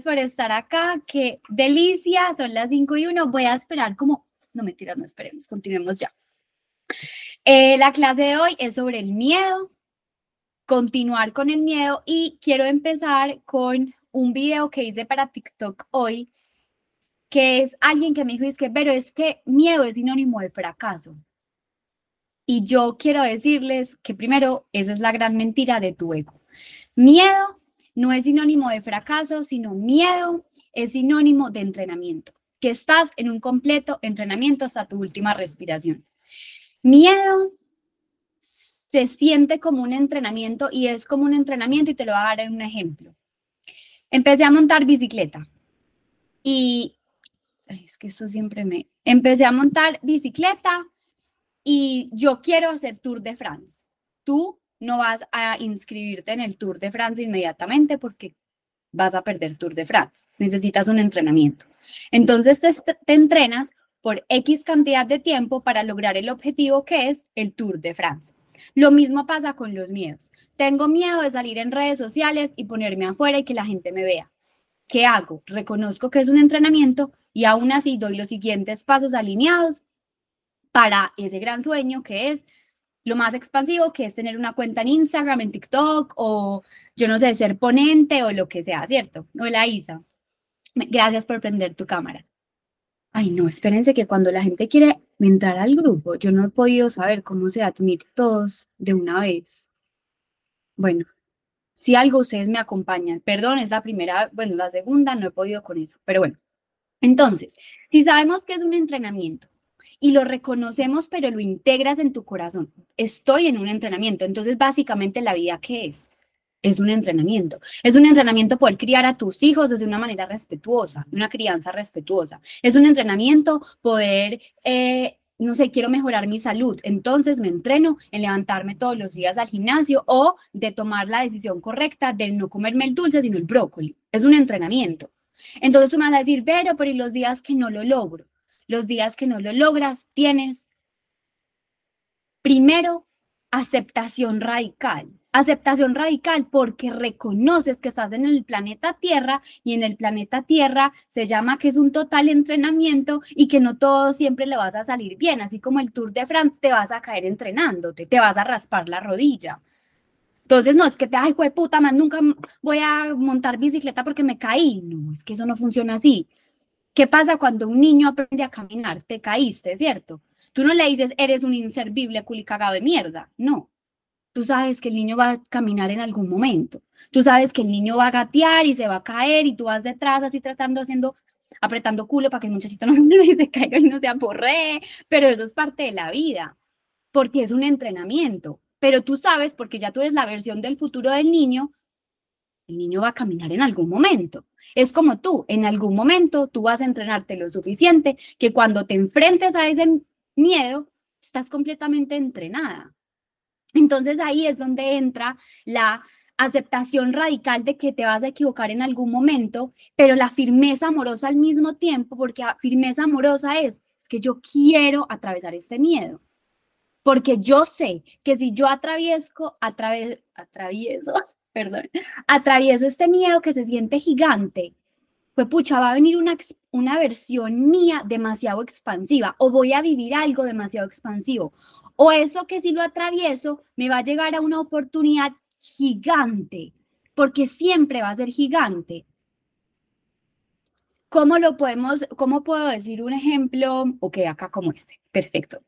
Por estar acá. Qué delicia. Son las 5 y 1. Voy a esperar como... No mentiras, no esperemos. Continuemos ya. Eh, la clase de hoy es sobre el miedo. Continuar con el miedo y quiero empezar con un video que hice para TikTok hoy, que es alguien que me dijo, es que, pero es que miedo es sinónimo de fracaso. Y yo quiero decirles que primero, esa es la gran mentira de tu ego. Miedo no es sinónimo de fracaso, sino miedo es sinónimo de entrenamiento, que estás en un completo entrenamiento hasta tu última respiración. Miedo se siente como un entrenamiento y es como un entrenamiento y te lo voy a dar en un ejemplo. Empecé a montar bicicleta y es que eso siempre me... Empecé a montar bicicleta y yo quiero hacer Tour de France. Tú no vas a inscribirte en el Tour de France inmediatamente porque vas a perder Tour de France. Necesitas un entrenamiento. Entonces te, te, entrenas por X cantidad de tiempo para lograr el objetivo que es el Tour de France. Lo mismo pasa con los miedos. Tengo miedo de salir en redes sociales y ponerme afuera y que la gente me vea. ¿Qué hago? Reconozco que es un entrenamiento y aún así doy los siguientes pasos alineados para ese gran sueño que es lo más expansivo, que es tener una cuenta en Instagram, en TikTok o yo no sé, ser ponente o lo que sea, ¿cierto? Hola Isa. Gracias por prender tu cámara. Ay, no, espérense que cuando la gente quiere entrar al grupo, yo no he podido saber cómo se admit todos de una vez. Bueno, si algo ustedes me acompañan, perdón, es la primera, bueno, la segunda, no he podido con eso, pero bueno. Entonces, si sabemos que es un entrenamiento, y lo reconocemos, pero lo integras en tu corazón. Estoy en un entrenamiento. Entonces, básicamente, la vida, ¿qué es? Es un entrenamiento. Es un entrenamiento poder criar a tus hijos de una manera respetuosa, una crianza respetuosa. Es un entrenamiento poder, eh, no sé, quiero mejorar mi salud. Entonces me entreno en levantarme todos los días al gimnasio o de tomar la decisión correcta de no comerme el dulce, sino el brócoli. Es un entrenamiento. Entonces tú me vas a decir, pero, pero ¿y los días que no lo logro? Los días que no lo logras, tienes primero aceptación radical. Aceptación radical porque reconoces que estás en el planeta Tierra y en el planeta Tierra se llama que es un total entrenamiento y que no todo siempre le vas a salir bien, así como el Tour de France te vas a caer entrenándote, te vas a raspar la rodilla. Entonces, no es que te, ay, puta, más nunca voy a montar bicicleta porque me caí. No, es que eso no funciona así. ¿Qué pasa cuando un niño aprende a caminar? Te caíste, ¿cierto? Tú no le dices, eres un inservible culicagado de mierda. No. Tú sabes que el niño va a caminar en algún momento. Tú sabes que el niño va a gatear y se va a caer y tú vas detrás así tratando, haciendo, apretando culo para que el muchachito no se caiga y no se aporree. Pero eso es parte de la vida, porque es un entrenamiento. Pero tú sabes, porque ya tú eres la versión del futuro del niño, el niño va a caminar en algún momento. Es como tú, en algún momento tú vas a entrenarte lo suficiente que cuando te enfrentes a ese miedo, estás completamente entrenada. Entonces ahí es donde entra la aceptación radical de que te vas a equivocar en algún momento, pero la firmeza amorosa al mismo tiempo, porque firmeza amorosa es, es que yo quiero atravesar este miedo, porque yo sé que si yo atravieso, atravieso, perdón, atravieso este miedo que se siente gigante, pues pucha, va a venir una, una versión mía demasiado expansiva o voy a vivir algo demasiado expansivo. O eso que si lo atravieso me va a llegar a una oportunidad gigante, porque siempre va a ser gigante. ¿Cómo lo podemos, cómo puedo decir un ejemplo? Ok, acá como este. Perfecto.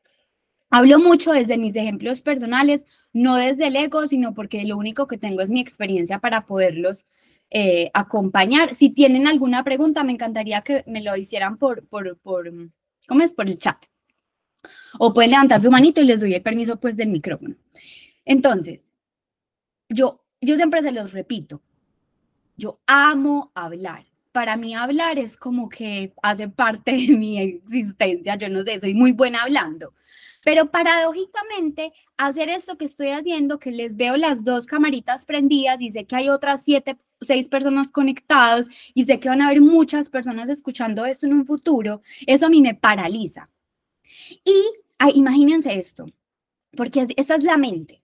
Hablo mucho desde mis ejemplos personales, no desde el ego, sino porque lo único que tengo es mi experiencia para poderlos eh, acompañar. Si tienen alguna pregunta, me encantaría que me lo hicieran por, por, por, ¿cómo es? Por el chat. O pueden levantar su manito y les doy el permiso pues del micrófono. Entonces, yo, yo siempre se los repito, yo amo hablar. Para mí hablar es como que hace parte de mi existencia, yo no sé, soy muy buena hablando. Pero paradójicamente, hacer esto que estoy haciendo, que les veo las dos camaritas prendidas y sé que hay otras siete, seis personas conectadas y sé que van a haber muchas personas escuchando esto en un futuro, eso a mí me paraliza. Y imagínense esto, porque esta es la mente.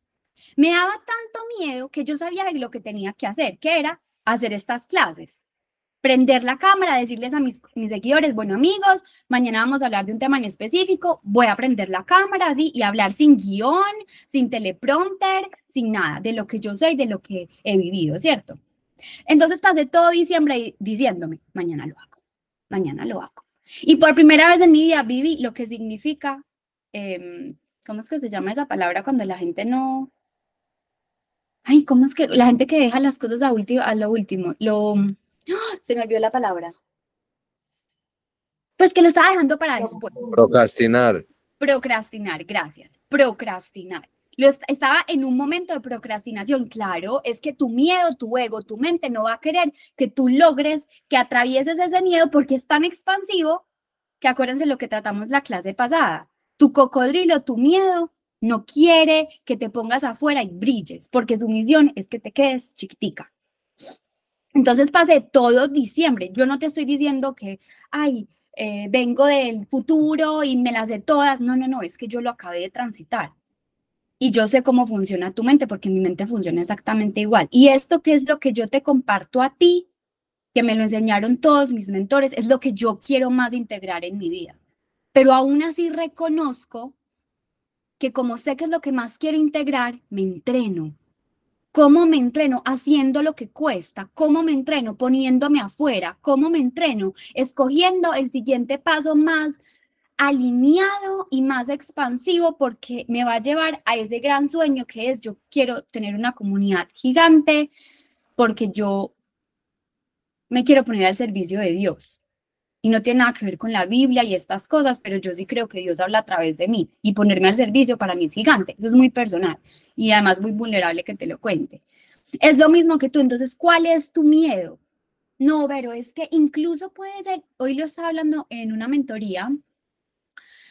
Me daba tanto miedo que yo sabía lo que tenía que hacer, que era hacer estas clases. Prender la cámara, decirles a mis, mis, seguidores, bueno amigos, mañana vamos a hablar de un tema en específico, voy a prender la cámara así y hablar sin guion, sin teleprompter, sin nada, de lo que yo soy, de lo que he vivido, ¿cierto? Entonces pasé todo diciembre diciéndome, mañana lo hago, mañana lo hago. Y por primera vez en mi vida viví lo que significa, eh, ¿cómo es que se llama esa palabra cuando la gente no... Ay, ¿cómo es que la gente que deja las cosas a, a lo último? Lo... Se me olvidó la palabra. Pues que lo estaba dejando para después. Procrastinar. Procrastinar, gracias. Procrastinar. Lo estaba en un momento de procrastinación. Claro, es que tu miedo, tu ego, tu mente no va a querer que tú logres que atravieses ese miedo porque es tan expansivo que acuérdense lo que tratamos la clase pasada. Tu cocodrilo, tu miedo, no quiere que te pongas afuera y brilles, porque su misión es que te quedes chiquitica. Entonces pasé todo diciembre. Yo no te estoy diciendo que, ay, eh, vengo del futuro y me las sé todas. No, no, no, es que yo lo acabé de transitar. Y yo sé cómo funciona tu mente, porque mi mente funciona exactamente igual. Y esto que es lo que yo te comparto a ti, que me lo enseñaron todos mis mentores, es lo que yo quiero más integrar en mi vida. Pero aún así reconozco que como sé que es lo que más quiero integrar, me entreno. ¿Cómo me entreno? Haciendo lo que cuesta. ¿Cómo me entreno? Poniéndome afuera. ¿Cómo me entreno? Escogiendo el siguiente paso más alineado y más expansivo porque me va a llevar a ese gran sueño que es yo quiero tener una comunidad gigante porque yo me quiero poner al servicio de Dios y no tiene nada que ver con la Biblia y estas cosas, pero yo sí creo que Dios habla a través de mí y ponerme al servicio para mí es gigante, eso es muy personal y además muy vulnerable que te lo cuente. Es lo mismo que tú, entonces, ¿cuál es tu miedo? No, pero es que incluso puede ser, hoy lo estaba hablando en una mentoría,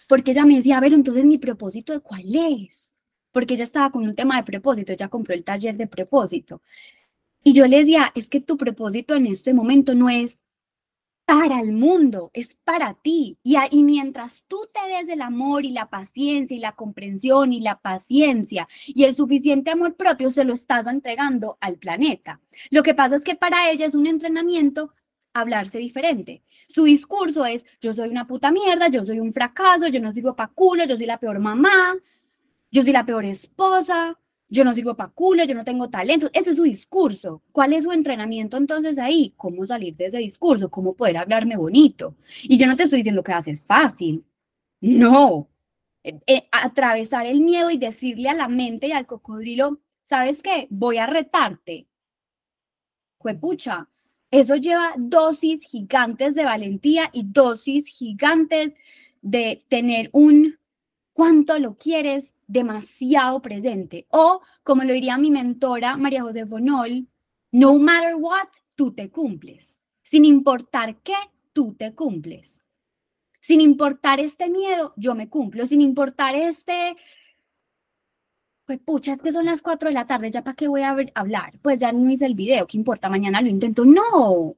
porque ella me decía, a ver, entonces mi propósito de cuál es, porque ella estaba con un tema de propósito, ella compró el taller de propósito. Y yo le decía, es que tu propósito en este momento no es para el mundo, es para ti. Y, y mientras tú te des el amor y la paciencia y la comprensión y la paciencia y el suficiente amor propio, se lo estás entregando al planeta. Lo que pasa es que para ella es un entrenamiento hablarse diferente. Su discurso es, yo soy una puta mierda, yo soy un fracaso, yo no sirvo para culo, yo soy la peor mamá, yo soy la peor esposa, yo no sirvo para culo, yo no tengo talento. Ese es su discurso. ¿Cuál es su entrenamiento entonces ahí? ¿Cómo salir de ese discurso? ¿Cómo poder hablarme bonito? Y yo no te estoy diciendo que hace fácil. No. Eh, eh, atravesar el miedo y decirle a la mente y al cocodrilo, ¿sabes qué? Voy a retarte. Juepucha, eso lleva dosis gigantes de valentía y dosis gigantes de tener un cuánto lo quieres demasiado presente. O, como lo diría mi mentora María José Fonol, no matter what, tú te cumples. Sin importar qué, tú te cumples. Sin importar este miedo, yo me cumplo. Sin importar este, pues pucha, es que son las 4 de la tarde, ¿ya para qué voy a hablar? Pues ya no hice el video, ¿qué importa? Mañana lo intento. No,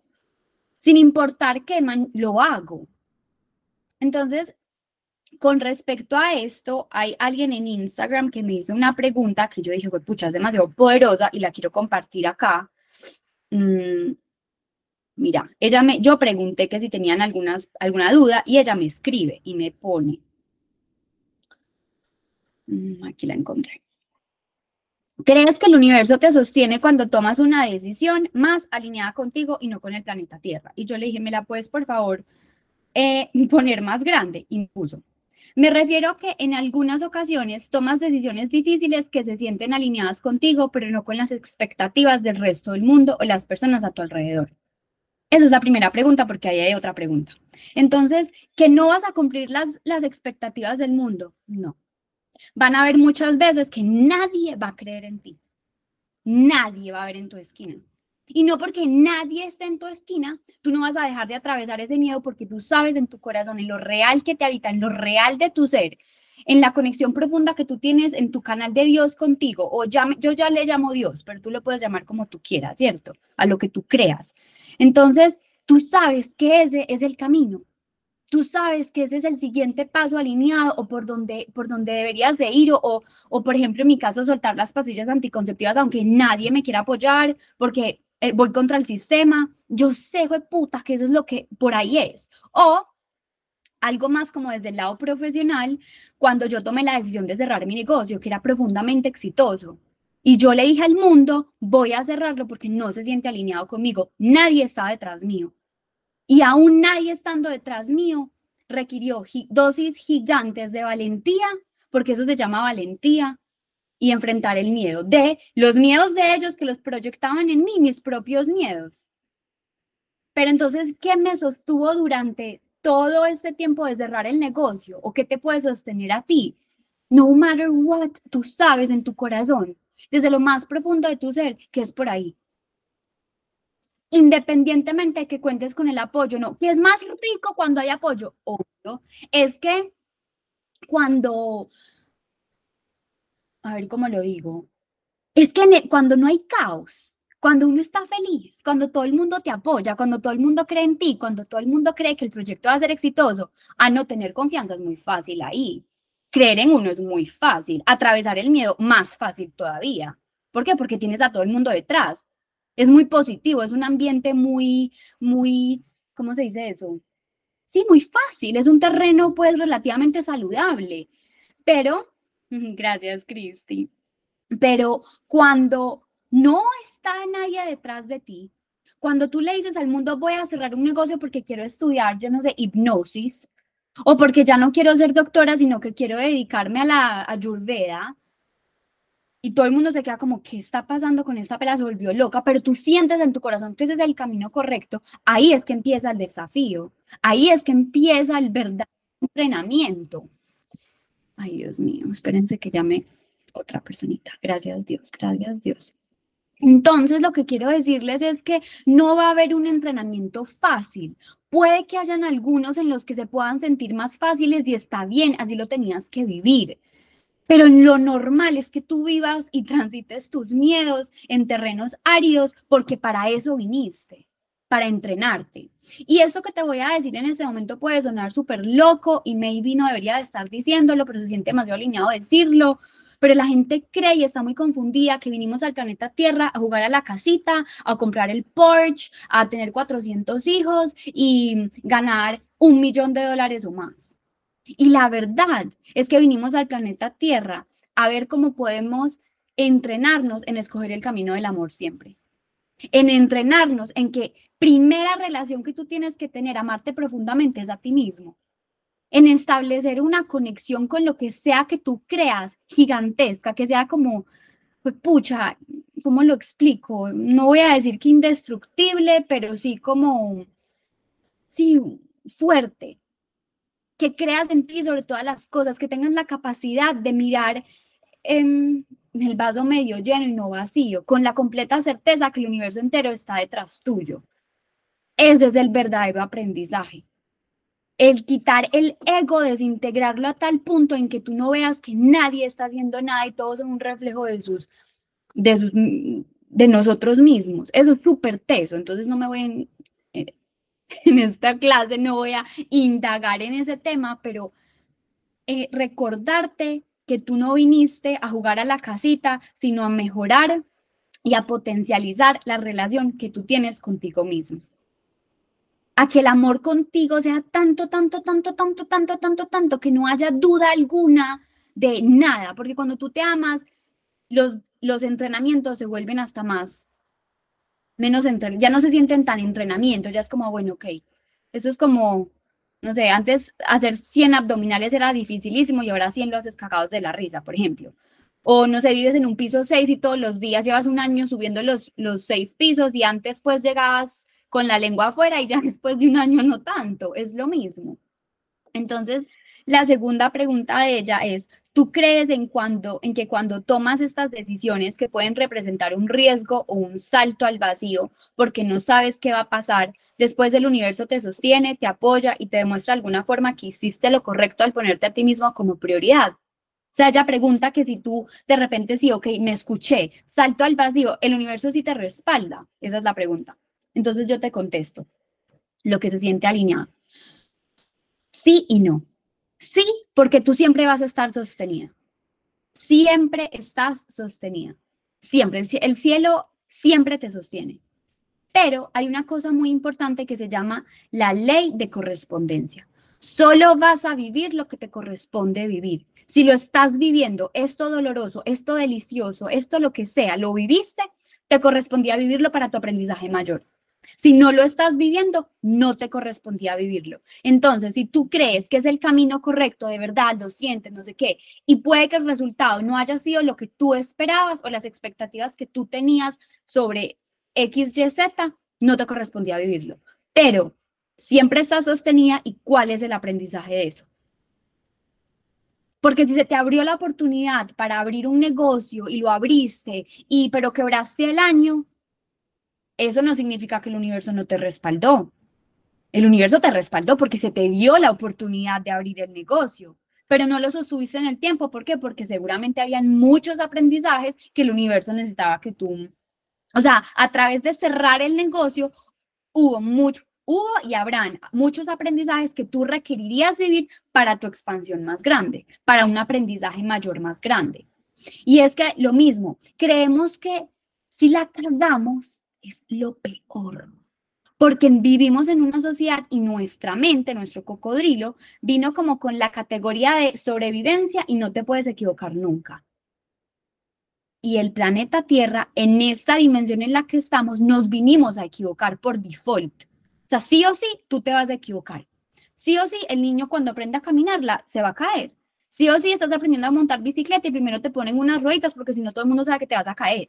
sin importar qué, lo hago. Entonces, con respecto a esto, hay alguien en Instagram que me hizo una pregunta que yo dije, pues pucha, es demasiado poderosa y la quiero compartir acá. Mm, mira, ella me, yo pregunté que si tenían algunas, alguna duda y ella me escribe y me pone. Mm, aquí la encontré. ¿Crees que el universo te sostiene cuando tomas una decisión más alineada contigo y no con el planeta Tierra? Y yo le dije, ¿me la puedes, por favor, eh, poner más grande? Y puso, me refiero a que en algunas ocasiones tomas decisiones difíciles que se sienten alineadas contigo, pero no con las expectativas del resto del mundo o las personas a tu alrededor. Esa es la primera pregunta, porque ahí hay otra pregunta. Entonces, ¿que no vas a cumplir las, las expectativas del mundo? No. Van a haber muchas veces que nadie va a creer en ti. Nadie va a ver en tu esquina. Y no porque nadie esté en tu esquina, tú no vas a dejar de atravesar ese miedo porque tú sabes en tu corazón, en lo real que te habita, en lo real de tu ser, en la conexión profunda que tú tienes en tu canal de Dios contigo, o ya, yo ya le llamo Dios, pero tú lo puedes llamar como tú quieras, ¿cierto? A lo que tú creas. Entonces, tú sabes que ese es el camino. Tú sabes que ese es el siguiente paso alineado o por donde, por donde deberías de ir o, o, por ejemplo, en mi caso, soltar las pastillas anticonceptivas aunque nadie me quiera apoyar porque eh, voy contra el sistema. Yo sé, güey, puta, que eso es lo que por ahí es. O algo más como desde el lado profesional, cuando yo tomé la decisión de cerrar mi negocio, que era profundamente exitoso. Y yo le dije al mundo, voy a cerrarlo porque no se siente alineado conmigo. Nadie está detrás mío. Y aún nadie estando detrás mío requirió dosis gigantes de valentía, porque eso se llama valentía, y enfrentar el miedo, de los miedos de ellos que los proyectaban en mí, mis propios miedos. Pero entonces, ¿qué me sostuvo durante todo este tiempo de cerrar el negocio? ¿O qué te puede sostener a ti? No matter what, tú sabes en tu corazón, desde lo más profundo de tu ser, que es por ahí. Independientemente de que cuentes con el apoyo, no, que es más rico cuando hay apoyo, obvio, es que cuando a ver cómo lo digo, es que e, cuando no hay caos, cuando uno está feliz, cuando todo el mundo te apoya, cuando todo el mundo cree en ti, cuando todo el mundo cree que el proyecto va a ser exitoso, a no tener confianza es muy fácil ahí. Creer en uno es muy fácil, atravesar el miedo más fácil todavía. ¿Por qué? Porque tienes a todo el mundo detrás. Es muy positivo, es un ambiente muy, muy, ¿cómo se dice eso? Sí, muy fácil, es un terreno pues relativamente saludable, pero Gracias, Cristi. Pero cuando no está nadie detrás de ti, cuando tú le dices al mundo voy a cerrar un negocio porque quiero estudiar, yo no sé, hipnosis, o porque ya no quiero ser doctora, sino que quiero dedicarme a la ayurveda, y todo el mundo se queda como, ¿qué está pasando con esta pela? Se volvió loca, pero tú sientes en tu corazón que ese es el camino correcto, ahí es que empieza el desafío, ahí es que empieza el verdadero entrenamiento. Ay, Dios mío, espérense que llame otra personita. Gracias Dios, gracias Dios. Entonces, lo que quiero decirles es que no va a haber un entrenamiento fácil. Puede que hayan algunos en los que se puedan sentir más fáciles y está bien, así lo tenías que vivir. Pero lo normal es que tú vivas y transites tus miedos en terrenos áridos porque para eso viniste para entrenarte. Y eso que te voy a decir en este momento puede sonar súper loco y maybe no debería de estar diciéndolo, pero se siente demasiado alineado decirlo. Pero la gente cree y está muy confundida que vinimos al planeta Tierra a jugar a la casita, a comprar el Porsche, a tener 400 hijos y ganar un millón de dólares o más. Y la verdad es que vinimos al planeta Tierra a ver cómo podemos entrenarnos en escoger el camino del amor siempre en entrenarnos en que primera relación que tú tienes que tener, amarte profundamente, es a ti mismo. En establecer una conexión con lo que sea que tú creas gigantesca, que sea como, pues, pucha, ¿cómo lo explico? No voy a decir que indestructible, pero sí como, sí, fuerte. Que creas en ti sobre todas las cosas, que tengas la capacidad de mirar en el vaso medio lleno y no vacío, con la completa certeza que el universo entero está detrás tuyo. Ese es el verdadero aprendizaje. El quitar el ego, desintegrarlo a tal punto en que tú no veas que nadie está haciendo nada y todos son un reflejo de sus, de sus, de nosotros mismos. Eso es súper teso. Entonces no me voy en, eh, esta clase, no voy a indagar en ese tema, pero eh, recordarte que tú no viniste a jugar a la casita, sino a mejorar y a potencializar la relación que tú tienes contigo mismo. A que el amor contigo sea tanto, tanto, tanto, tanto, tanto, tanto, tanto, que no haya duda alguna de nada, porque cuando tú te amas, los, los entrenamientos se vuelven hasta más, menos, ya no se sienten tan entrenamientos, ya es como, bueno, ok, eso es como no sé, antes hacer 100 abdominales era dificilísimo y ahora 100 lo haces cagados de la risa, por ejemplo. O no sé, vives en un piso 6 y todos los días llevas un año subiendo los, los seis pisos y antes pues llegabas con la lengua afuera y ya después de un año no tanto, es lo mismo. Entonces, la segunda pregunta de ella es, ¿Tú crees en, cuando, en que cuando tomas estas decisiones que pueden representar un riesgo o un salto al vacío porque no sabes qué va a pasar, después el universo te sostiene, te apoya y te demuestra de alguna forma que hiciste lo correcto al ponerte a ti mismo como prioridad? O sea, ella pregunta que si tú de repente sí, ok, me escuché, salto al vacío, el universo sí te respalda. Esa es la pregunta. Entonces yo te contesto lo que se siente alineado. Sí y no. Sí, porque tú siempre vas a estar sostenida. Siempre estás sostenida. Siempre. El, cielo siempre te sostiene. Pero hay una cosa muy importante que se llama la ley de correspondencia. Solo vas a vivir lo que te corresponde vivir. Si lo estás viviendo, esto doloroso, esto delicioso, esto lo que sea, lo viviste, te correspondía vivirlo para tu aprendizaje mayor. Si no lo estás viviendo, no te correspondía vivirlo. Entonces, si tú crees que es el camino correcto, de verdad, lo sientes, no sé qué, y puede que el resultado no haya sido lo que tú esperabas o las expectativas que tú tenías sobre X, Y, Z, no te correspondía vivirlo. Pero siempre estás sostenida y cuál es el aprendizaje de eso. Porque si se te abrió la oportunidad para abrir un negocio y lo abriste, y pero quebraste el año, eso no significa que el universo no te respaldó. El universo te respaldó porque se te dio la oportunidad de abrir el negocio, pero no lo sostuviste en el tiempo. ¿Por qué? Porque seguramente habían muchos aprendizajes que el universo necesitaba que tú, o sea, a través de cerrar el negocio, hubo mucho, hubo y habrán muchos aprendizajes que tú requerirías vivir para tu expansión más grande, para un aprendizaje mayor más grande. Y es que lo mismo, creemos que si la cargamos, es lo peor. Porque vivimos en una sociedad y nuestra mente, nuestro cocodrilo, vino como con la categoría de sobrevivencia y no te puedes equivocar nunca. Y el planeta Tierra, en esta dimensión en la que estamos, nos vinimos a equivocar por default. O sea, sí o sí, tú te vas a equivocar. Sí o sí, el niño cuando aprende a caminarla, se va a caer. Sí o sí, estás aprendiendo a montar bicicleta y primero te ponen unas rueditas porque si no todo el mundo sabe que te vas a caer.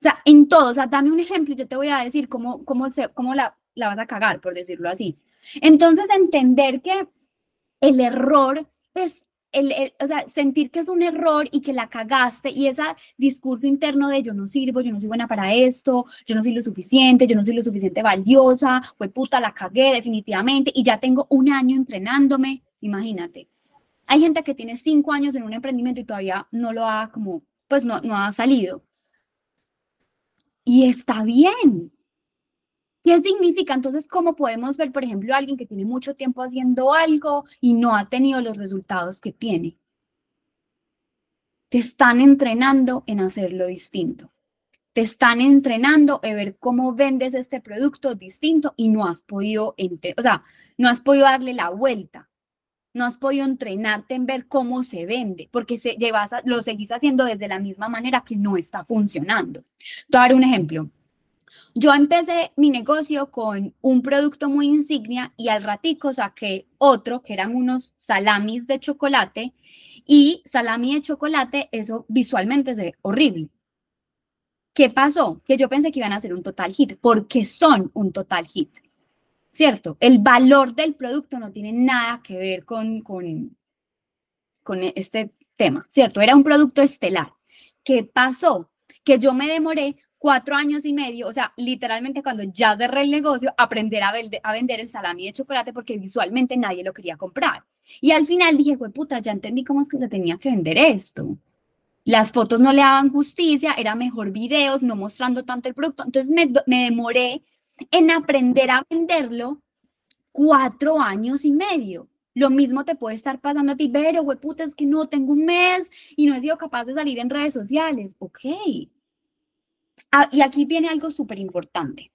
O sea, en todo, o sea, dame un ejemplo y yo te voy a decir cómo, cómo, se, cómo la, la vas a cagar, por decirlo así. Entonces, entender que el error es el, o sea, sentir que es un error y que la cagaste y ese discurso interno de yo no sirvo, yo no soy buena para esto, yo no soy lo suficiente, yo no soy lo suficiente valiosa, pues puta, la cagué definitivamente y ya tengo un año entrenándome, imagínate. Hay gente que tiene cinco años en un emprendimiento y todavía no lo ha como, pues no, no ha salido. Y está bien. ¿Qué significa? Entonces, ¿cómo podemos ver, por ejemplo, a alguien que tiene mucho tiempo haciendo algo y no ha tenido los resultados que tiene? Te están entrenando en hacerlo distinto. Te están entrenando en ver cómo vendes este producto distinto y no has podido, o sea, no has podido darle la vuelta no has podido entrenarte en ver cómo se vende, porque se, llevas lo seguís haciendo desde la misma manera que no está funcionando. Te voy a dar un ejemplo. Yo empecé mi negocio con un producto muy insignia y al ratico saqué otro que eran unos salamis de chocolate y salami de chocolate, eso visualmente se ve horrible. ¿Qué pasó? Que yo pensé que iban a ser un total hit, porque son un total hit. ¿Cierto? El valor del producto no tiene nada que ver con, con, con este tema, ¿cierto? Era un producto estelar. ¿Qué pasó? Que yo me demoré cuatro años y medio, o sea, literalmente cuando ya cerré el negocio, aprender a, a vender el salami de chocolate porque visualmente nadie lo quería comprar. Y al final dije, güey, puta, ya entendí cómo es que se tenía que vender esto. Las fotos no le daban justicia, era mejor videos, no mostrando tanto el producto. Entonces me, me demoré en aprender a venderlo cuatro años y medio. Lo mismo te puede estar pasando a ti, pero, güey, puta, es que no tengo un mes y no he sido capaz de salir en redes sociales. Ok. Ah, y aquí viene algo súper importante,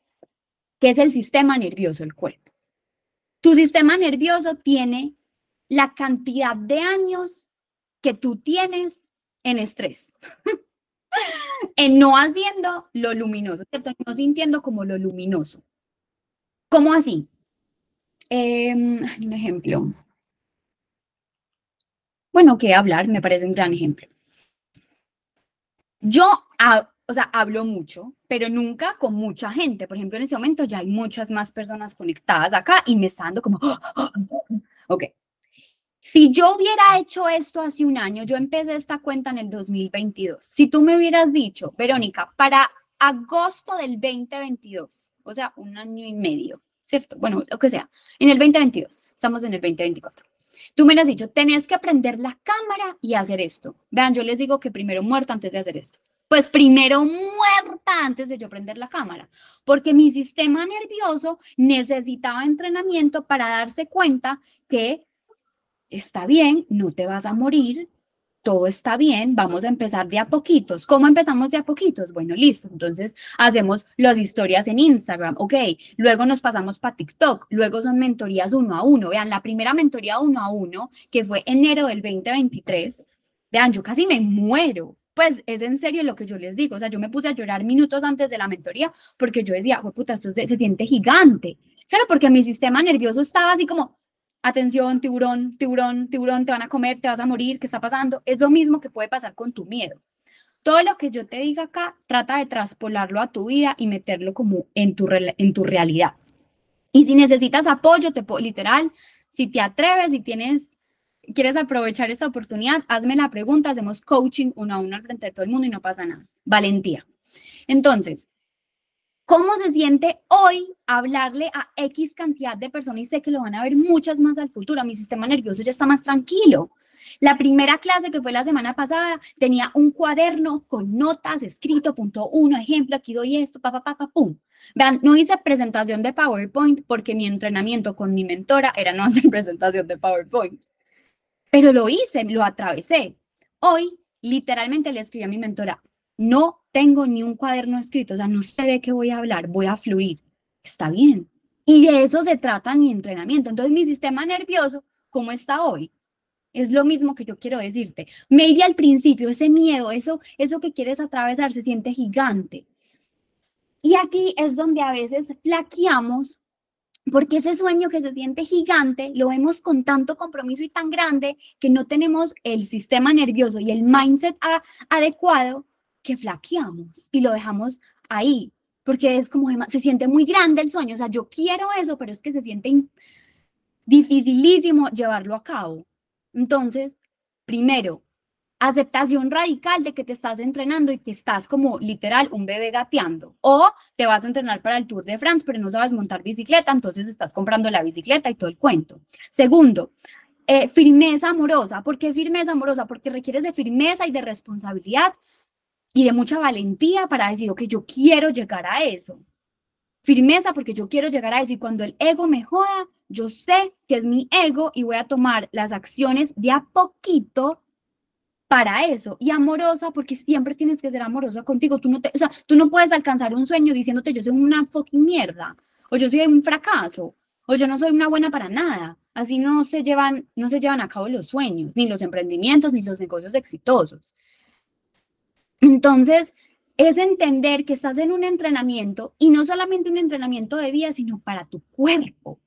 que es el sistema nervioso, el cuerpo. Tu sistema nervioso tiene la cantidad de años que tú tienes en estrés. en no haciendo lo luminoso, ¿cierto? No sintiendo como lo luminoso. ¿Cómo así? Em, un ejemplo. Bueno, ¿qué hablar? Me parece un gran ejemplo. Yo, o sea, hablo mucho, pero nunca con mucha gente. Por ejemplo, en ese momento ya hay muchas más personas conectadas acá y me está dando como, ok, si yo hubiera hecho esto hace un año, yo empecé esta cuenta en el 2022. Si tú me hubieras dicho, Verónica, para agosto del 2022, o sea, un año y medio, ¿cierto? Bueno, lo que sea, en el 2022, estamos en el 2024. Tú me hubieras dicho, tenés que aprender la cámara y hacer esto. Vean, yo les digo que primero muerta antes de hacer esto. Pues primero muerta antes de yo prender la cámara, porque mi sistema nervioso necesitaba entrenamiento para darse cuenta que está bien, no te vas a morir, todo está bien, vamos a empezar de a poquitos. ¿Cómo empezamos de a poquitos? Bueno, listo. Entonces hacemos las historias en Instagram, ok. Luego nos pasamos para TikTok, luego son mentorías uno a uno. Vean, la primera mentoría uno a uno, que fue enero del 2023, vean, yo casi me muero. Pues es en serio lo que yo les digo. O sea, yo me puse a llorar minutos antes de la mentoría porque yo decía, puta, esto se, se siente gigante. Claro, porque mi sistema nervioso estaba así como, atención, tiburón, tiburón, tiburón, te van a comer, te vas a morir, ¿qué está pasando? Es lo mismo que puede pasar con tu miedo. Todo lo que yo te diga acá, trata de traspolarlo a tu vida y meterlo como en tu, en tu realidad. Y si necesitas apoyo, te literal, si te atreves, si tienes, quieres aprovechar esta oportunidad, hazme la pregunta, hacemos coaching uno a uno al frente de todo el mundo y no pasa nada. Valentía. Entonces, ¿Cómo se siente hoy hablarle a X cantidad de personas y sé que lo van a ver muchas más al futuro? Mi sistema nervioso ya está más tranquilo. La primera clase que fue la semana pasada tenía un cuaderno con notas escrito, punto uno, ejemplo, aquí doy esto, pa, pa, pa, pa, pum. Vean, no hice presentación de PowerPoint porque mi entrenamiento con mi mentora era no hacer presentación de PowerPoint. Pero lo hice, lo atravesé. Hoy, literalmente le escribí a mi mentora, no tengo ni un cuaderno escrito, o sea, no sé de qué voy a hablar, voy a fluir. Está bien. Y de eso se trata mi entrenamiento. Entonces, mi sistema nervioso, ¿cómo está hoy? Es lo mismo que yo quiero decirte. Maybe al principio ese miedo, eso, eso que quieres atravesar se siente gigante. Y aquí es donde a veces flaqueamos porque ese sueño que se siente gigante lo vemos con tanto compromiso y tan grande que no tenemos el sistema nervioso y el mindset adecuado que flaqueamos y lo dejamos ahí, porque es como, se siente muy grande el sueño, o sea, yo quiero eso, pero es que se siente dificilísimo llevarlo a cabo. Entonces, primero, aceptación radical de que te estás entrenando y que estás como literal un bebé gateando. O te vas a entrenar para el Tour de France, pero no sabes montar bicicleta, entonces estás comprando la bicicleta y todo el cuento. Segundo, eh, firmeza amorosa. ¿Por qué firmeza amorosa? Porque requieres de firmeza y de responsabilidad y de mucha valentía para decir, ok, yo quiero llegar a eso. Firmeza porque yo quiero llegar a eso y cuando el ego me joda, yo sé que es mi ego y voy a tomar las acciones de a poquito para eso. Y amorosa porque siempre tienes que ser amorosa contigo. Tú no, te, o sea, tú no puedes alcanzar un sueño diciéndote yo soy una fucking mierda o yo soy un fracaso o yo no soy una buena para nada. Así no se llevan, no se llevan a cabo los sueños, ni los emprendimientos, ni los negocios exitosos. Entonces, es entender que estás en un entrenamiento y no solamente un entrenamiento de vida, sino para tu cuerpo.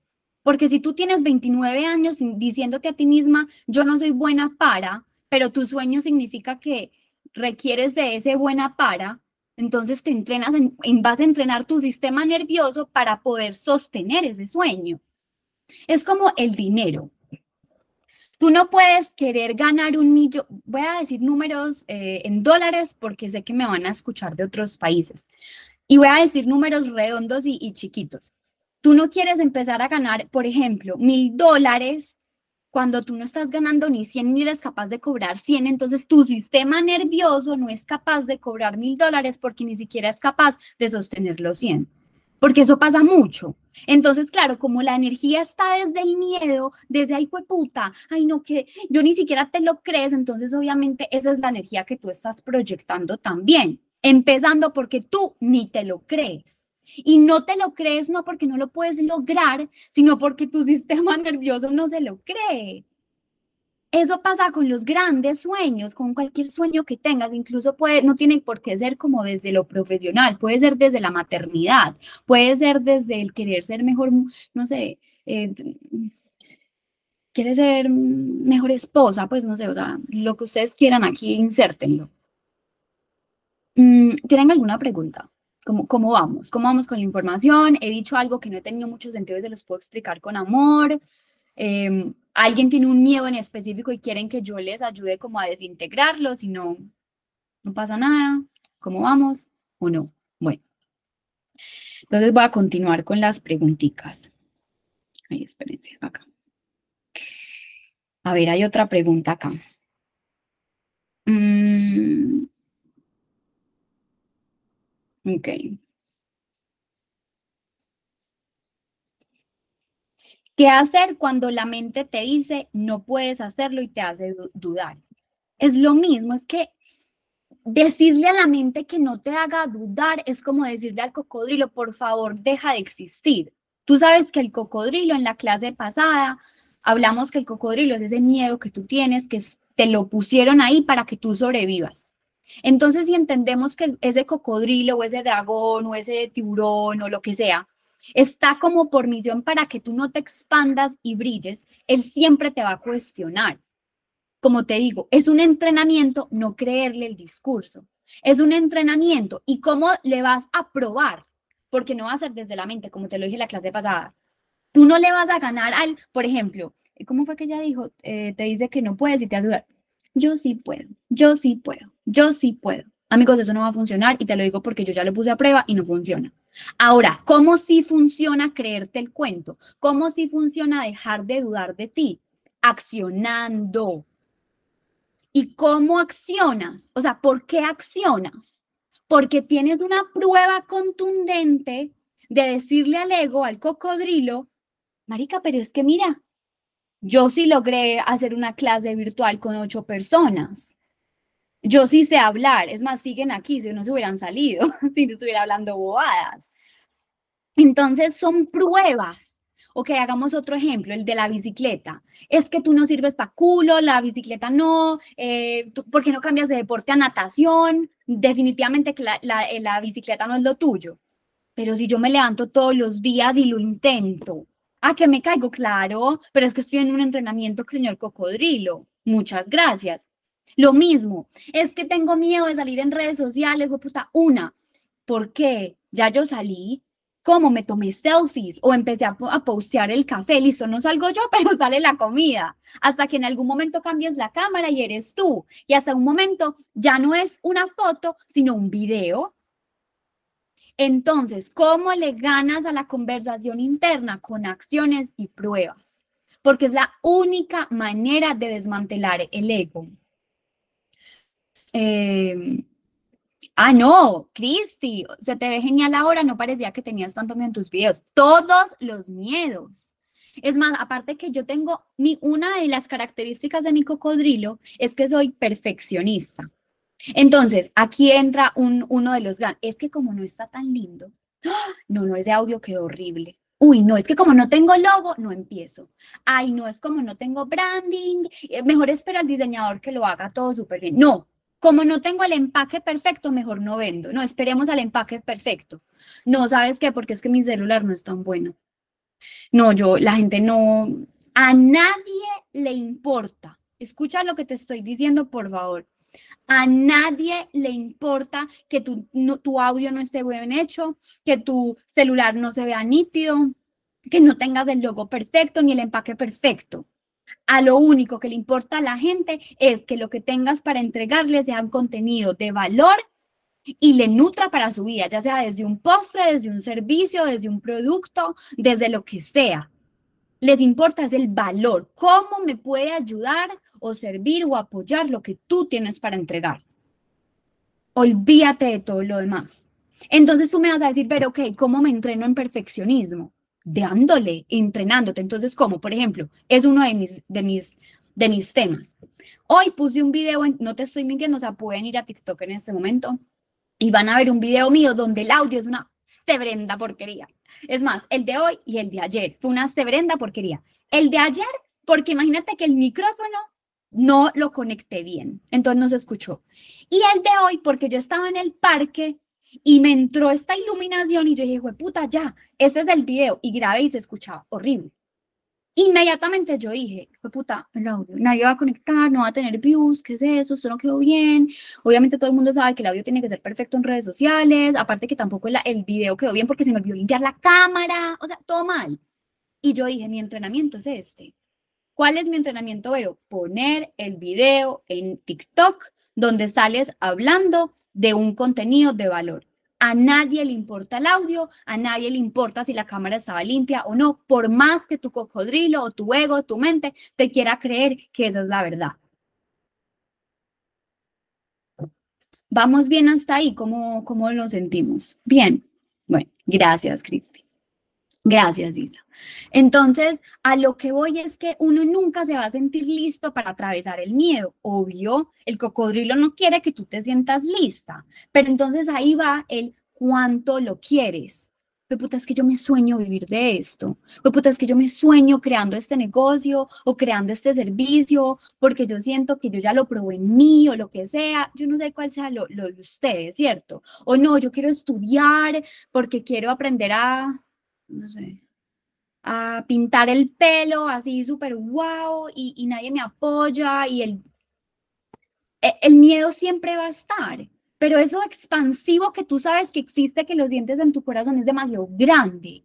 Porque si tú tienes 29 años diciéndote a ti misma, yo no soy buena para, pero tu sueño significa que requieres de ese buena para, entonces te entrenas, en, vas a entrenar tu sistema nervioso para poder sostener ese sueño. Es como el dinero. Tú no puedes querer ganar un millón, voy a decir números eh, en dólares porque sé que me van a escuchar de otros países. Y voy a decir números redondos y, y chiquitos. Tú no quieres empezar a ganar, por ejemplo, mil dólares cuando tú no estás ganando ni 100 ni eres capaz de cobrar 100, entonces tu sistema nervioso no es capaz de cobrar mil dólares porque ni siquiera es capaz de sostener los 100 porque eso pasa mucho. Entonces, claro, como la energía está desde el miedo, desde ahí fue puta, ay no, que yo ni siquiera te lo crees, entonces obviamente esa es la energía que tú estás proyectando también, empezando porque tú ni te lo crees. Y no te lo crees no porque no lo puedes lograr, sino porque tu sistema nervioso no se lo cree. Eso pasa con los grandes sueños, con cualquier sueño que tengas, incluso puede, no tiene por qué ser como desde lo profesional, puede ser desde la maternidad, puede ser desde el querer ser mejor, no sé, eh, quiere ser mejor esposa, pues no sé, o sea, lo que ustedes quieran aquí, insértenlo. Mm, ¿Tienen alguna pregunta? ¿Cómo, ¿Cómo vamos? ¿Cómo vamos con la información? He dicho algo que no he tenido mucho sentido y se los puedo explicar con amor. Em, alguien tiene un miedo en específico y quieren que yo les ayude como a desintegrarlo, si no, no pasa nada, ¿cómo vamos? ¿O no? Bueno. Entonces voy a continuar con las preguntitas. Ay, espérense, acá. A ver, hay otra pregunta acá. Mm. Ok. ¿Qué hacer cuando la mente te dice no puedes hacerlo y te hace dudar? es lo mismo, es que decirle a la mente que no te haga dudar es como decirle al cocodrilo, por favor, deja de existir. Tú sabes que el cocodrilo en la clase pasada hablamos que el cocodrilo es ese miedo que tú tienes, que te lo pusieron ahí para que tú sobrevivas. Entonces, si entendemos que ese cocodrilo o ese dragón o ese tiburón o lo que sea, está como por misión para que tú no te expandas y brilles, él siempre te va a cuestionar. Como te digo, es un entrenamiento no creerle el discurso. Es un entrenamiento. ¿Y cómo le vas a probar? Porque no va a ser desde la mente, como te lo dije en la clase pasada. Tú no le vas a ganar al, por ejemplo, ¿cómo fue que ella dijo? Eh, te dice que no puedes y te ayudar. Yo sí puedo, yo sí puedo, yo sí puedo. Amigos, eso no va a funcionar y te lo digo porque yo ya lo puse a prueba y no funciona. Ahora, ¿cómo sí funciona creerte el cuento? ¿Cómo sí funciona dejar de dudar de ti? Accionando. ¿Y cómo accionas? O sea, ¿por qué accionas? Porque tienes una prueba contundente de decirle al ego, al cocodrilo, Marica, pero es que mira, yo sí logré hacer una clase virtual con ocho personas. Yo sí sé hablar, es más, siguen aquí, si no se hubieran salido, si no estuviera hablando bobadas. Entonces son pruebas. Ok, hagamos otro ejemplo, el de la bicicleta. Es que tú no sirves para culo, la bicicleta no, eh, ¿por qué no cambias de deporte a natación? Definitivamente la, eh, la bicicleta no es lo tuyo. Pero si yo me levanto todos los días y lo intento, ¿a que me caigo? Claro, pero es que estoy en un entrenamiento, señor cocodrilo. Muchas gracias. Lo mismo, es que tengo miedo de salir en redes sociales, puta, una, ¿por qué? Ya yo salí, ¿cómo? Me tomé selfies o empecé a, a, postear el café, listo, no salgo yo, pero sale la comida, hasta que en algún momento cambies la cámara y eres tú, y hasta un momento ya no es una foto, sino un video. Entonces, ¿cómo le ganas a la conversación interna? Con acciones y pruebas, porque es la única manera de desmantelar el ego. Eh, ah, no, Cristi, se te ve genial ahora, no parecía que tenías tanto miedo en tus videos. Todos los miedos. Es más, aparte que yo tengo, mi, una de las características de mi cocodrilo es que soy perfeccionista. Entonces, aquí entra un, uno de los grandes, es que como no está tan lindo, ¡ah! no, no, ese audio quedó horrible. Uy, no, es que como no tengo logo, no empiezo. Ay, no, es como no tengo branding, eh, mejor espera al diseñador que lo haga todo súper bien. No, como no tengo el empaque perfecto, mejor no vendo. No, esperemos al empaque perfecto. No, ¿sabes qué? Porque es que mi celular no es tan bueno. No, yo, la gente no, a nadie le importa. Escucha lo que te estoy diciendo, por favor. A nadie le importa que tu, tu audio no esté bien hecho, que tu celular no se vea nítido, que no tengas el logo perfecto ni el empaque perfecto. A lo único que le importa a la gente es que lo que tengas para entregarles sea un contenido de valor y le nutra para su vida, ya sea desde un postre, desde un servicio, desde un producto, desde lo que sea. Les importa es el valor, cómo me puede ayudar o servir o apoyar lo que tú tienes para entregar. Olvídate de todo lo demás. Entonces tú me vas a decir, pero ok, ¿cómo me entreno en perfeccionismo? Dándole, entrenándote. Entonces, como por ejemplo, es uno de mis, de mis, de mis temas. Hoy puse un video, no te estoy mintiendo, o sea, pueden ir a TikTok en este momento y van a ver un video mío donde el audio es una sebrenda porquería. Es más, el de hoy y el de ayer fue una sebrenda porquería. El de ayer, porque imagínate que el micrófono no lo conecté bien, entonces no se escuchó. Y el de hoy, porque yo estaba en el parque y me entró esta iluminación y yo dije, puta, ya, este es el video. Y grabé y se escuchaba horrible. Inmediatamente yo dije, puta, el audio, nadie va a conectar, no va a tener views, ¿qué es eso? Esto no quedó bien. Obviamente todo el mundo sabe que el audio tiene que ser perfecto en redes sociales, aparte que tampoco el, el video quedó bien porque se me olvidó limpiar la cámara, o sea, todo mal. Y yo dije, mi entrenamiento es este. ¿Cuál es mi entrenamiento, Vero? Poner el video en TikTok donde sales hablando de un contenido de valor. A nadie le importa el audio, a nadie le importa si la cámara estaba limpia o no, por más que tu cocodrilo o tu ego, tu mente te quiera creer que esa es la verdad. ¿Vamos bien hasta ahí? ¿Cómo, cómo lo sentimos? Bien. Bueno, gracias, Cristi. Gracias, Isla. Entonces, a lo que voy es que uno nunca se va a sentir listo para atravesar el miedo. Obvio, el cocodrilo no quiere que tú te sientas lista, pero entonces ahí va el cuánto lo quieres. Pues puta, es que yo me sueño vivir de esto. Pues puta, es que yo me sueño creando este negocio o creando este servicio porque yo siento que yo ya lo probé en mí o lo que sea. Yo no sé cuál sea lo de ustedes, ¿cierto? O no, yo quiero estudiar porque quiero aprender a, no sé, a pintar el pelo así súper guau y, y, nadie me apoya y el, e, el miedo siempre va a estar, pero eso expansivo que tú sabes que existe, que lo sientes en tu corazón, es demasiado grande.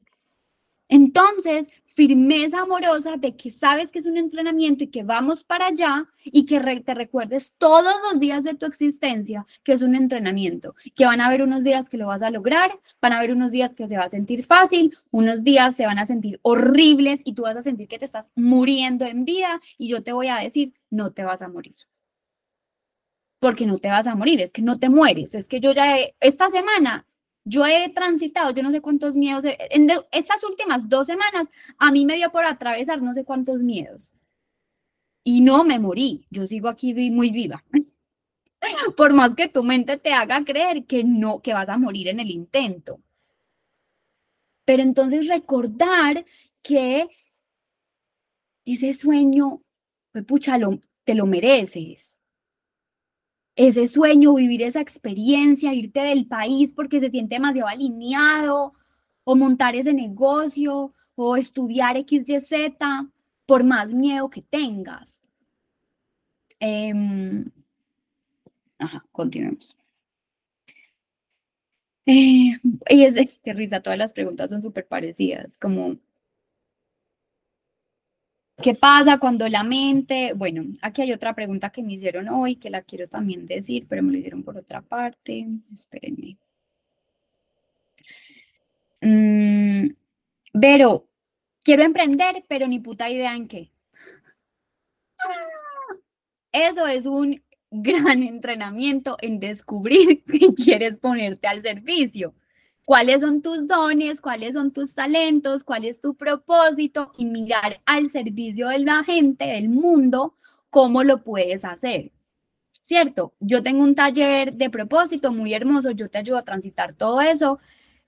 Entonces, firmeza amorosa de que sabes que es un entrenamiento y que vamos para allá y que te recuerdes todos los días de tu existencia que es un entrenamiento, que van a haber unos días que lo vas a lograr, van a haber unos días que se va a sentir fácil, unos días se van a sentir horribles y tú vas a sentir que te estás muriendo en vida y yo te voy a decir, no te vas a morir. Porque no te vas a morir, es que no te mueres, es que yo ya esta semana yo he transitado, yo no sé cuántos miedos, en estas últimas dos semanas a mí me dio por atravesar no sé cuántos miedos. Y no me morí, yo sigo aquí muy viva. Por más que tu mente te haga creer que no, que vas a morir en el intento. Pero entonces recordar que ese sueño, pues pucha, te lo mereces ese sueño, vivir esa experiencia, irte del país porque se siente demasiado alineado, o montar ese negocio, o estudiar XYZ, por más miedo que tengas. Em, ajá, continuemos. Eh, y es, que risa, todas las preguntas son súper parecidas, como ¿Qué pasa cuando la mente? Bueno, aquí hay otra pregunta que me hicieron hoy que la quiero también decir, pero me lo hicieron por otra parte. Espérenme. Mm, pero quiero emprender, pero ni puta idea en qué. Eso es un gran entrenamiento en descubrir que quieres ponerte al servicio cuáles son tus dones, cuáles son tus talentos, cuál es tu propósito y mirar al servicio de la gente, del mundo, cómo lo puedes hacer. ¿Cierto? Yo tengo un taller de propósito muy hermoso, yo te ayudo a transitar todo eso,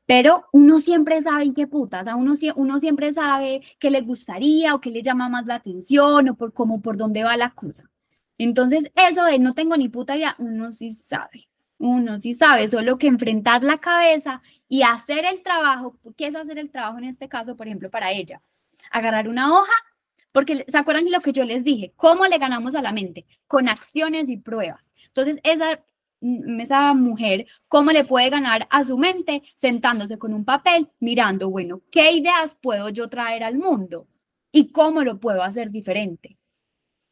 pero uno siempre sabe en qué putas, a uno, uno siempre sabe qué le gustaría o qué le llama más la atención o por cómo por dónde va la cosa. Entonces, eso de no tengo ni puta idea, uno sí sabe. Uno sí sabe, solo que enfrentar la cabeza y hacer el trabajo. ¿Qué es hacer el trabajo en este caso, por ejemplo, para ella? Agarrar una hoja, porque ¿se acuerdan lo que yo les dije? ¿Cómo le ganamos a la mente? Con acciones y pruebas. Entonces, esa, mm, esa mujer, ¿cómo le puede ganar a su mente? Sentándose con un papel, mirando, bueno, ¿qué ideas puedo yo traer al mundo? ¿Y cómo lo puedo hacer diferente?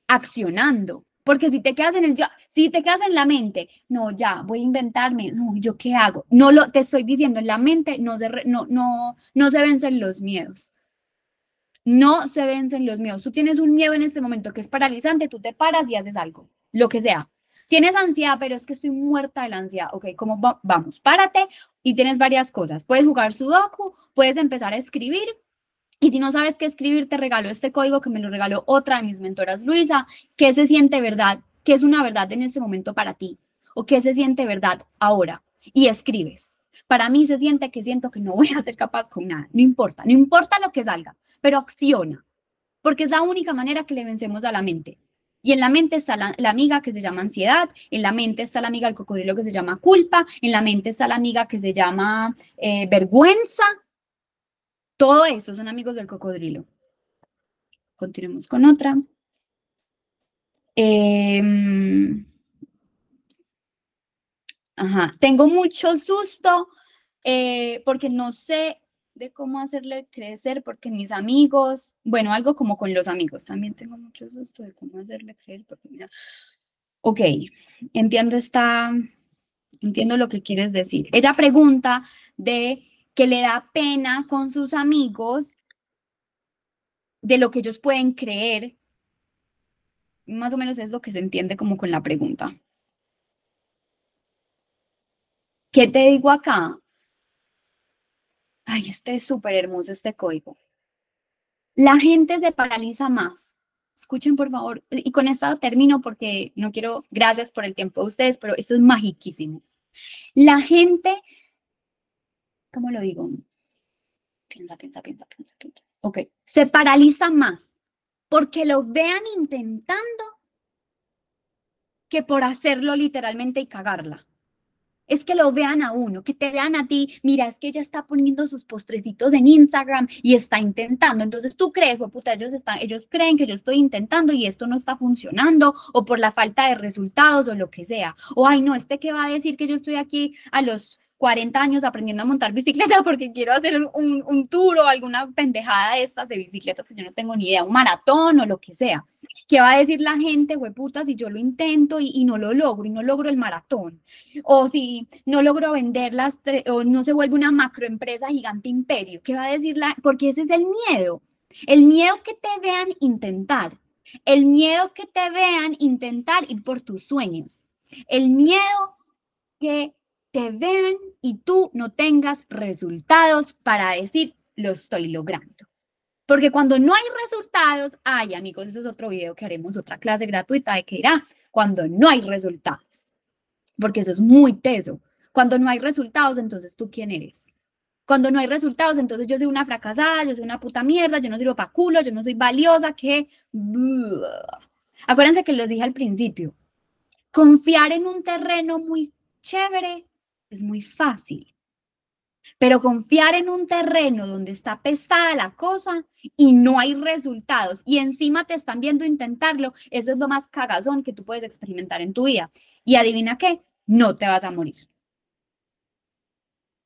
Accionando. Porque si te quedas en el si te quedas en la mente, no, ya, voy a inventarme, no, ¿yo qué hago? No lo, te estoy diciendo, en la mente no se, no, no, no se vencen los miedos. No se vencen los miedos. Tú tienes un miedo en este momento que es paralizante, tú te paras y haces algo, lo que sea. Tienes ansiedad, pero es que estoy muerta de la ansiedad. Ok, ¿cómo vamos? Párate y tienes varias cosas. Puedes jugar Sudoku, puedes empezar a escribir, y si no sabes qué escribir, te regalo este código que me lo regaló otra de mis mentoras, Luisa, ¿qué se siente verdad? ¿Qué es una verdad en este momento para ti? ¿O qué se siente verdad ahora? Y escribes. Para mí se siente que siento que no voy a ser capaz con nada. No importa, no importa lo que salga, pero acciona. Porque es la única manera que le vencemos a la mente. Y en la mente está la, amiga que se llama ansiedad, en la mente está la amiga del cocodrilo que se llama culpa, en la mente está la amiga que se llama eh, vergüenza, todo eso son amigos del cocodrilo. Continuemos con otra. Em, ajá, tengo mucho susto eh, porque no sé de cómo hacerle crecer, porque mis amigos, bueno, algo como con los amigos, también tengo mucho susto de cómo hacerle mira, ok, entiendo esta, entiendo lo que quieres decir. Ella pregunta de que le da pena con sus amigos de lo que ellos pueden creer. Más o menos es lo que se entiende como con la pregunta. ¿Qué te digo acá? Ay, este es súper hermoso, este código. La gente se paraliza más. Escuchen, por favor. Y con esto termino porque no quiero, gracias por el tiempo de ustedes, pero esto es magiquísimo. La gente, ¿cómo lo digo? Piensa, piensa, piensa, piensa, piensa. Ok, se paraliza más porque lo vean intentando que por hacerlo literalmente y cagarla es que lo vean a uno, que te vean a ti, mira, es que ella está poniendo sus postrecitos en Instagram y está intentando. Entonces tú crees, puta, ellos, están, ellos creen que yo estoy intentando y esto no está funcionando o por la falta de resultados o lo que sea. O, ay, no, este que va a decir que yo estoy aquí a los 40 años aprendiendo a montar bicicleta porque quiero hacer un, un tour o alguna pendejada de estas de bicicletas que yo no tengo ni idea, un maratón o lo que sea. ¿Qué va a decir la gente, puta, si yo lo intento y, no lo logro y no logro el maratón? O si no logro venderlas o no se vuelve una macroempresa gigante imperio. ¿Qué va a decir la? Porque ese es el miedo. El miedo que te vean intentar. El miedo que te vean intentar ir por tus sueños. El miedo que te vean y tú no tengas resultados para decir, lo estoy logrando. Porque cuando no hay resultados, ay amigos, eso es otro video que haremos, otra clase gratuita de que irá, cuando no hay resultados. Porque eso es muy teso. Cuando no hay resultados, entonces tú quién eres. Cuando no hay resultados, entonces yo soy una fracasada, yo soy una puta mierda, yo no sirvo para culo, yo no soy valiosa, que... Acuérdense que les dije al principio, confiar en un terreno muy chévere es muy fácil. Pero confiar en un terreno donde está pesada la cosa y no hay resultados y encima te están viendo intentarlo, eso es lo más cagazón que tú puedes experimentar en tu vida. Y adivina qué, no te vas a morir.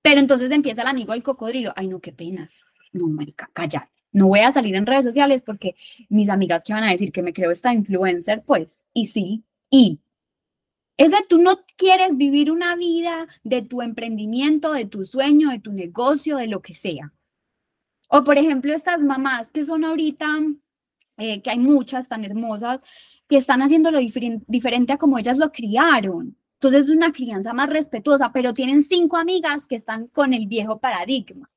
Pero entonces empieza el amigo del cocodrilo. Ay, no, qué pena. No, marica, cállate. No voy a salir en redes sociales porque mis amigas que van a decir que me creo esta influencer, pues, y sí, y es de tú no quieres vivir una vida de tu emprendimiento, de tu sueño, de tu negocio, de lo que sea. O por ejemplo, estas mamás que son ahorita, eh, que hay muchas tan hermosas, que están haciendo lo diferente a como ellas lo criaron. Entonces es una crianza más respetuosa, pero tienen cinco amigas que están con el viejo paradigma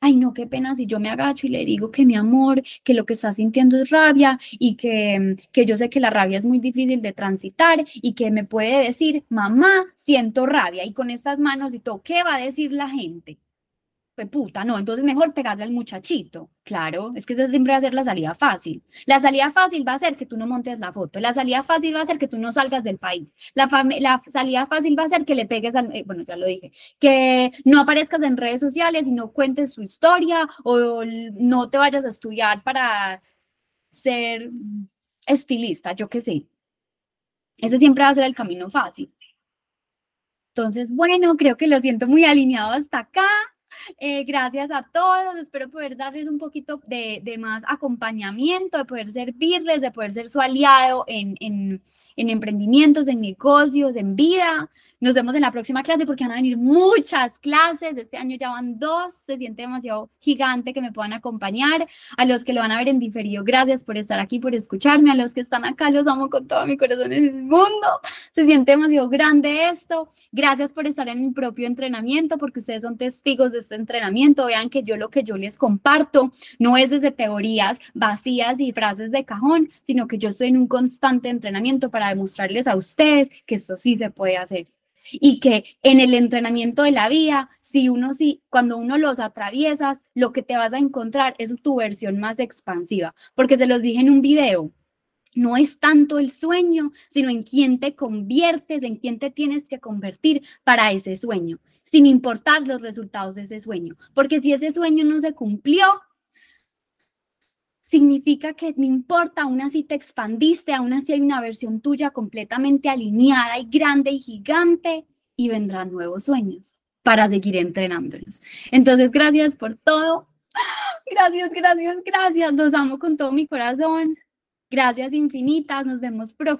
ay, no, qué pena si yo me agacho y le digo que mi amor, que lo que está sintiendo es rabia y que, que yo sé que la rabia es muy difícil de transitar y que me puede decir, mamá, siento rabia y con estas manos y todo, ¿qué va a decir la gente? Pues puta, no, entonces mejor pegarle al muchachito. Claro, es que esa siempre va a ser la salida fácil. La salida fácil va a ser que tú no montes la foto. La salida fácil va a ser que tú no salgas del país. La, salida fácil va a ser que le pegues al, eh, bueno, ya lo dije, que no aparezcas en redes sociales y no cuentes su historia o no te vayas a estudiar para ser estilista, yo qué sé. Ese siempre va a ser el camino fácil. Entonces, bueno, creo que lo siento muy alineado hasta acá. Eh, gracias a todos. Espero poder darles un poquito de, más acompañamiento, de poder servirles, de poder ser su aliado en, en, en, emprendimientos, en negocios, en vida. Nos vemos en la próxima clase porque van a venir muchas clases. Este año ya van dos. Se siente demasiado gigante que me puedan acompañar. A los que lo van a ver en diferido, gracias por estar aquí, por escucharme. A los que están acá, los amo con todo mi corazón en el mundo. Se siente demasiado grande esto. Gracias por estar en mi propio entrenamiento porque ustedes son testigos de este entrenamiento, vean que yo lo que yo les comparto no es desde teorías vacías y frases de cajón, sino que yo estoy en un constante entrenamiento para demostrarles a ustedes que esto sí se puede hacer. Y que en el entrenamiento de la vida, si uno sí, cuando uno los atraviesas, lo que te vas a encontrar es tu versión más expansiva, porque se los dije en un video, no es tanto el sueño, sino en quién te conviertes, en quién te tienes que convertir para ese sueño sin importar los resultados de ese sueño. Porque si ese sueño no se cumplió, significa que no importa, aún así te expandiste, aún así hay una versión tuya completamente alineada y grande y gigante y vendrán nuevos sueños para seguir entrenándolos. Entonces, gracias por todo. Gracias, gracias, gracias. Los amo con todo mi corazón. Gracias infinitas. Nos vemos próximamente.